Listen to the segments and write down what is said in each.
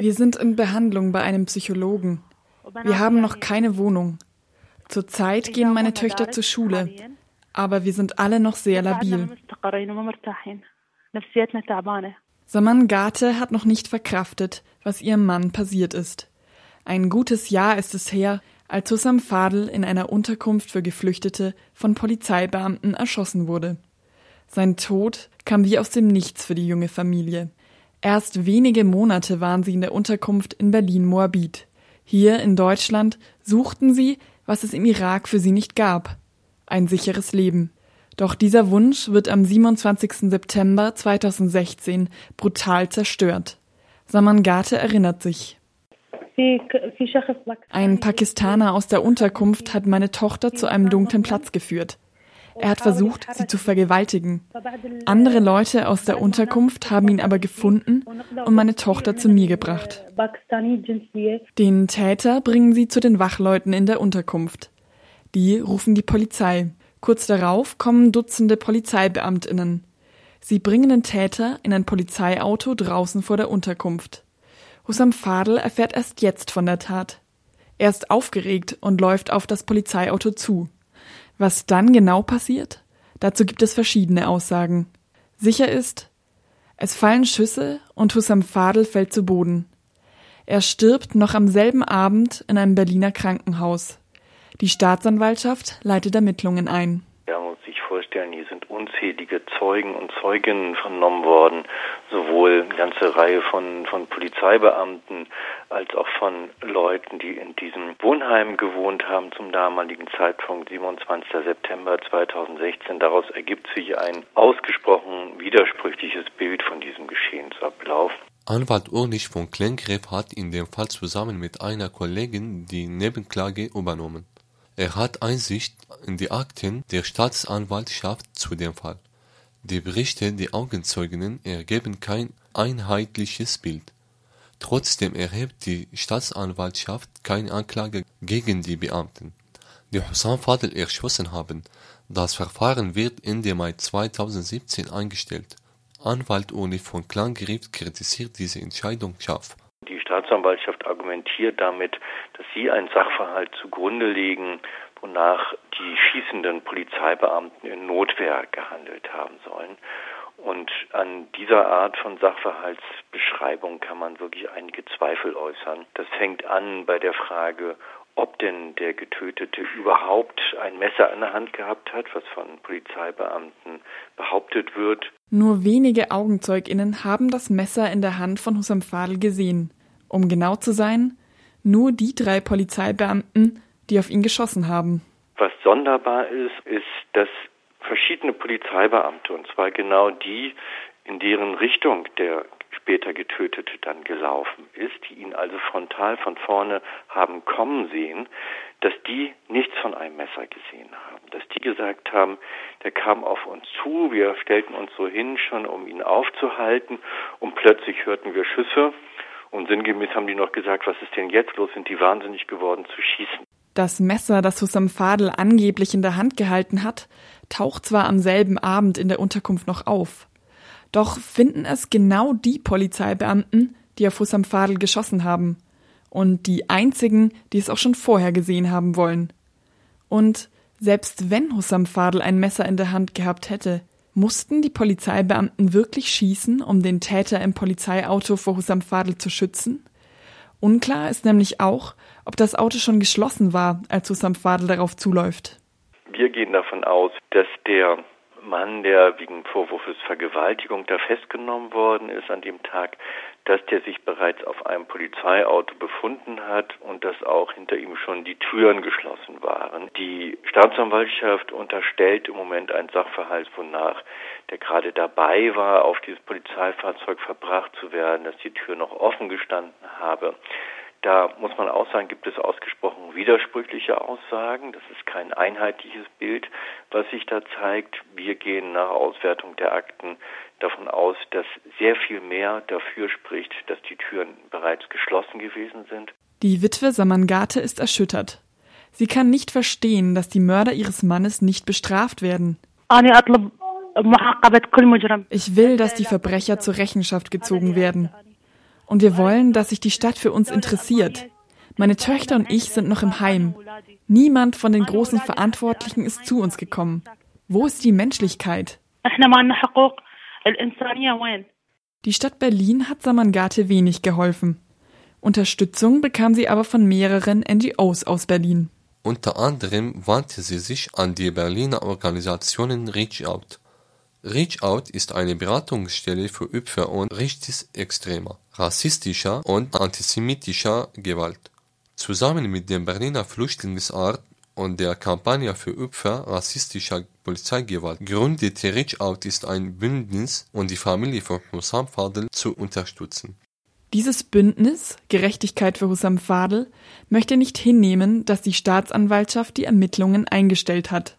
Wir sind in Behandlung bei einem Psychologen. Wir haben noch keine Wohnung. Zurzeit gehen meine Töchter zur Schule, aber wir sind alle noch sehr labil. Saman Gate hat noch nicht verkraftet, was ihrem Mann passiert ist. Ein gutes Jahr ist es her, als Hussam Fadl in einer Unterkunft für Geflüchtete von Polizeibeamten erschossen wurde. Sein Tod kam wie aus dem Nichts für die junge Familie. Erst wenige Monate waren sie in der Unterkunft in Berlin-Moabit. Hier in Deutschland suchten sie, was es im Irak für sie nicht gab. Ein sicheres Leben. Doch dieser Wunsch wird am 27. September 2016 brutal zerstört. Samangate erinnert sich. Ein Pakistaner aus der Unterkunft hat meine Tochter zu einem dunklen Platz geführt. Er hat versucht, sie zu vergewaltigen. Andere Leute aus der Unterkunft haben ihn aber gefunden und meine Tochter zu mir gebracht. Den Täter bringen sie zu den Wachleuten in der Unterkunft. Die rufen die Polizei. Kurz darauf kommen Dutzende Polizeibeamtinnen. Sie bringen den Täter in ein Polizeiauto draußen vor der Unterkunft. Hussam Fadl erfährt erst jetzt von der Tat. Er ist aufgeregt und läuft auf das Polizeiauto zu. Was dann genau passiert? Dazu gibt es verschiedene Aussagen. Sicher ist, es fallen Schüsse und Hussam Fadl fällt zu Boden. Er stirbt noch am selben Abend in einem Berliner Krankenhaus. Die Staatsanwaltschaft leitet Ermittlungen ein vorstellen, hier sind unzählige Zeugen und Zeuginnen vernommen worden, sowohl eine ganze Reihe von, von Polizeibeamten als auch von Leuten, die in diesem Wohnheim gewohnt haben zum damaligen Zeitpunkt, 27. September 2016. Daraus ergibt sich ein ausgesprochen widersprüchliches Bild von diesem Geschehensablauf. Anwalt Urlich von Klenkgräf hat in dem Fall zusammen mit einer Kollegin die Nebenklage übernommen. Er hat Einsicht in die Akten der Staatsanwaltschaft zu dem Fall. Die Berichte der Augenzeuginnen ergeben kein einheitliches Bild. Trotzdem erhebt die Staatsanwaltschaft keine Anklage gegen die Beamten, die Hussam Fadel erschossen haben. Das Verfahren wird Ende Mai 2017 eingestellt. Anwalt Uli von Klangriff kritisiert diese Entscheidung scharf. Staatsanwaltschaft argumentiert damit, dass sie einen Sachverhalt zugrunde legen, wonach die schießenden Polizeibeamten in Notwehr gehandelt haben sollen. Und an dieser Art von Sachverhaltsbeschreibung kann man wirklich einige Zweifel äußern. Das fängt an bei der Frage, ob denn der Getötete überhaupt ein Messer in der Hand gehabt hat, was von Polizeibeamten behauptet wird. Nur wenige Augenzeuginnen haben das Messer in der Hand von Hussam Fadl gesehen. Um genau zu sein, nur die drei Polizeibeamten, die auf ihn geschossen haben. Was sonderbar ist, ist, dass verschiedene Polizeibeamte, und zwar genau die, in deren Richtung der später Getötete dann gelaufen ist, die ihn also frontal von vorne haben kommen sehen, dass die nichts von einem Messer gesehen haben, dass die gesagt haben, der kam auf uns zu, wir stellten uns so hin, schon um ihn aufzuhalten, und plötzlich hörten wir Schüsse und sinngemäß haben die noch gesagt, was ist denn jetzt los? Sind die wahnsinnig geworden zu schießen? Das Messer, das Hussam Fadel angeblich in der Hand gehalten hat, taucht zwar am selben Abend in der Unterkunft noch auf. Doch finden es genau die Polizeibeamten, die auf Hussam Fadel geschossen haben. Und die einzigen, die es auch schon vorher gesehen haben wollen. Und selbst wenn Hussam Fadel ein Messer in der Hand gehabt hätte, mussten die Polizeibeamten wirklich schießen, um den Täter im Polizeiauto vor Hussam Fadl zu schützen? Unklar ist nämlich auch, ob das Auto schon geschlossen war, als Hussam Fadl darauf zuläuft. Wir gehen davon aus, dass der Mann, der wegen Vorwurfs Vergewaltigung da festgenommen worden ist an dem Tag, dass der sich bereits auf einem Polizeiauto befunden hat und dass auch hinter ihm schon die Türen geschlossen waren. Die Staatsanwaltschaft unterstellt im Moment einen Sachverhalt, wonach der gerade dabei war, auf dieses Polizeifahrzeug verbracht zu werden, dass die Tür noch offen gestanden habe. Da muss man auch sagen, gibt es ausgesprochen widersprüchliche Aussagen. Das ist kein einheitliches Bild, was sich da zeigt. Wir gehen nach Auswertung der Akten davon aus, dass sehr viel mehr dafür spricht, dass die Türen bereits geschlossen gewesen sind. Die Witwe Samangate ist erschüttert. Sie kann nicht verstehen, dass die Mörder ihres Mannes nicht bestraft werden. Ich will, dass die Verbrecher zur Rechenschaft gezogen werden. Und wir wollen, dass sich die Stadt für uns interessiert. Meine Töchter und ich sind noch im Heim. Niemand von den großen Verantwortlichen ist zu uns gekommen. Wo ist die Menschlichkeit? Die Stadt Berlin hat Samangate wenig geholfen. Unterstützung bekam sie aber von mehreren NGOs aus Berlin. Unter anderem wandte sie sich an die Berliner Organisationen Reach Out. Reach Out ist eine Beratungsstelle für Opfer und rechtsextremer, rassistischer und antisemitischer Gewalt. Zusammen mit dem Berliner Flüchtlingsrat und der Kampagne für Opfer rassistischer Polizeigewalt gründete Reach Out ist ein Bündnis, um die Familie von Hussam Fadel zu unterstützen. Dieses Bündnis Gerechtigkeit für Hussam Fadel möchte nicht hinnehmen, dass die Staatsanwaltschaft die Ermittlungen eingestellt hat.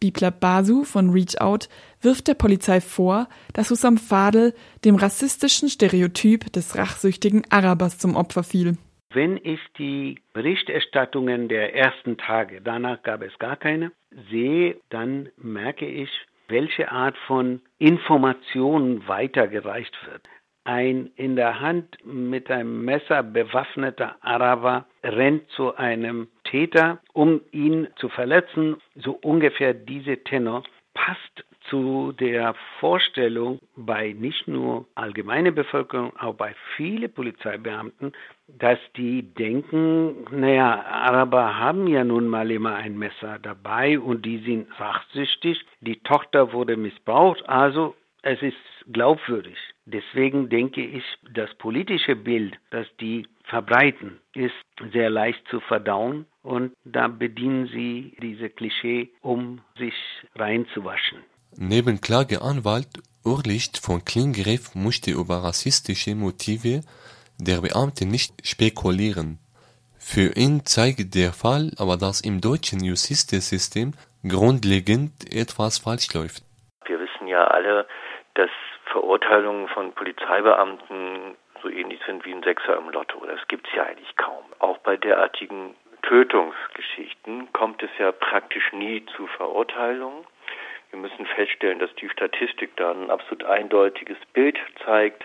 Bibla Basu von Reach Out wirft der Polizei vor, dass Hussam Fadel dem rassistischen Stereotyp des rachsüchtigen Arabers zum Opfer fiel. Wenn ich die Berichterstattungen der ersten Tage, danach gab es gar keine, sehe, dann merke ich, welche Art von Information weitergereicht wird. Ein in der Hand mit einem Messer bewaffneter Araber rennt zu einem Täter, um ihn zu verletzen. So ungefähr diese Tenor passt zu der Vorstellung bei nicht nur allgemeiner Bevölkerung, auch bei vielen Polizeibeamten, dass die denken, naja, Araber haben ja nun mal immer ein Messer dabei und die sind rachsüchtig, die Tochter wurde missbraucht, also es ist glaubwürdig. Deswegen denke ich, das politische Bild, das die verbreiten, ist sehr leicht zu verdauen und da bedienen sie diese Klischee, um sich reinzuwaschen. Neben Klageanwalt Urlicht von Klingriff musste über rassistische Motive der Beamte nicht spekulieren. Für ihn zeigt der Fall aber, dass im deutschen Justizsystem grundlegend etwas falsch läuft. Wir wissen ja alle, dass Verurteilungen von Polizeibeamten so ähnlich sind wie ein Sechser im Lotto. Das gibt es ja eigentlich kaum. Auch bei derartigen Tötungsgeschichten kommt es ja praktisch nie zu Verurteilungen. Wir müssen feststellen, dass die Statistik da ein absolut eindeutiges Bild zeigt.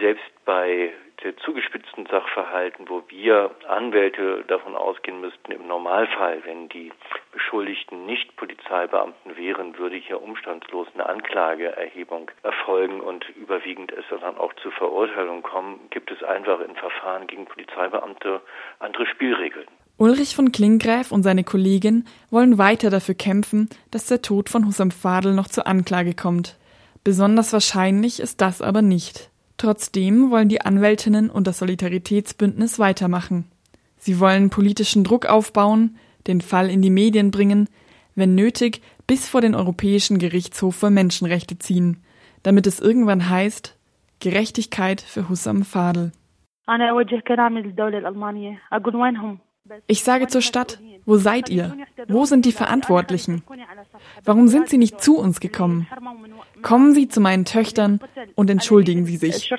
Selbst bei der zugespitzten Sachverhalten, wo wir Anwälte davon ausgehen müssten, im Normalfall, wenn die Beschuldigten nicht Polizeibeamten wären, würde hier umstandslos eine Anklageerhebung erfolgen und überwiegend es dann auch zu Verurteilung kommen, gibt es einfach in Verfahren gegen Polizeibeamte andere Spielregeln. Ulrich von Klingräf und seine Kollegin wollen weiter dafür kämpfen, dass der Tod von Hussam Fadel noch zur Anklage kommt. Besonders wahrscheinlich ist das aber nicht. Trotzdem wollen die Anwältinnen und das Solidaritätsbündnis weitermachen. Sie wollen politischen Druck aufbauen, den Fall in die Medien bringen, wenn nötig bis vor den Europäischen Gerichtshof für Menschenrechte ziehen, damit es irgendwann heißt Gerechtigkeit für Hussam Fadel. Ich sage zur Stadt, wo seid ihr? Wo sind die Verantwortlichen? Warum sind sie nicht zu uns gekommen? Kommen Sie zu meinen Töchtern und entschuldigen Sie sich.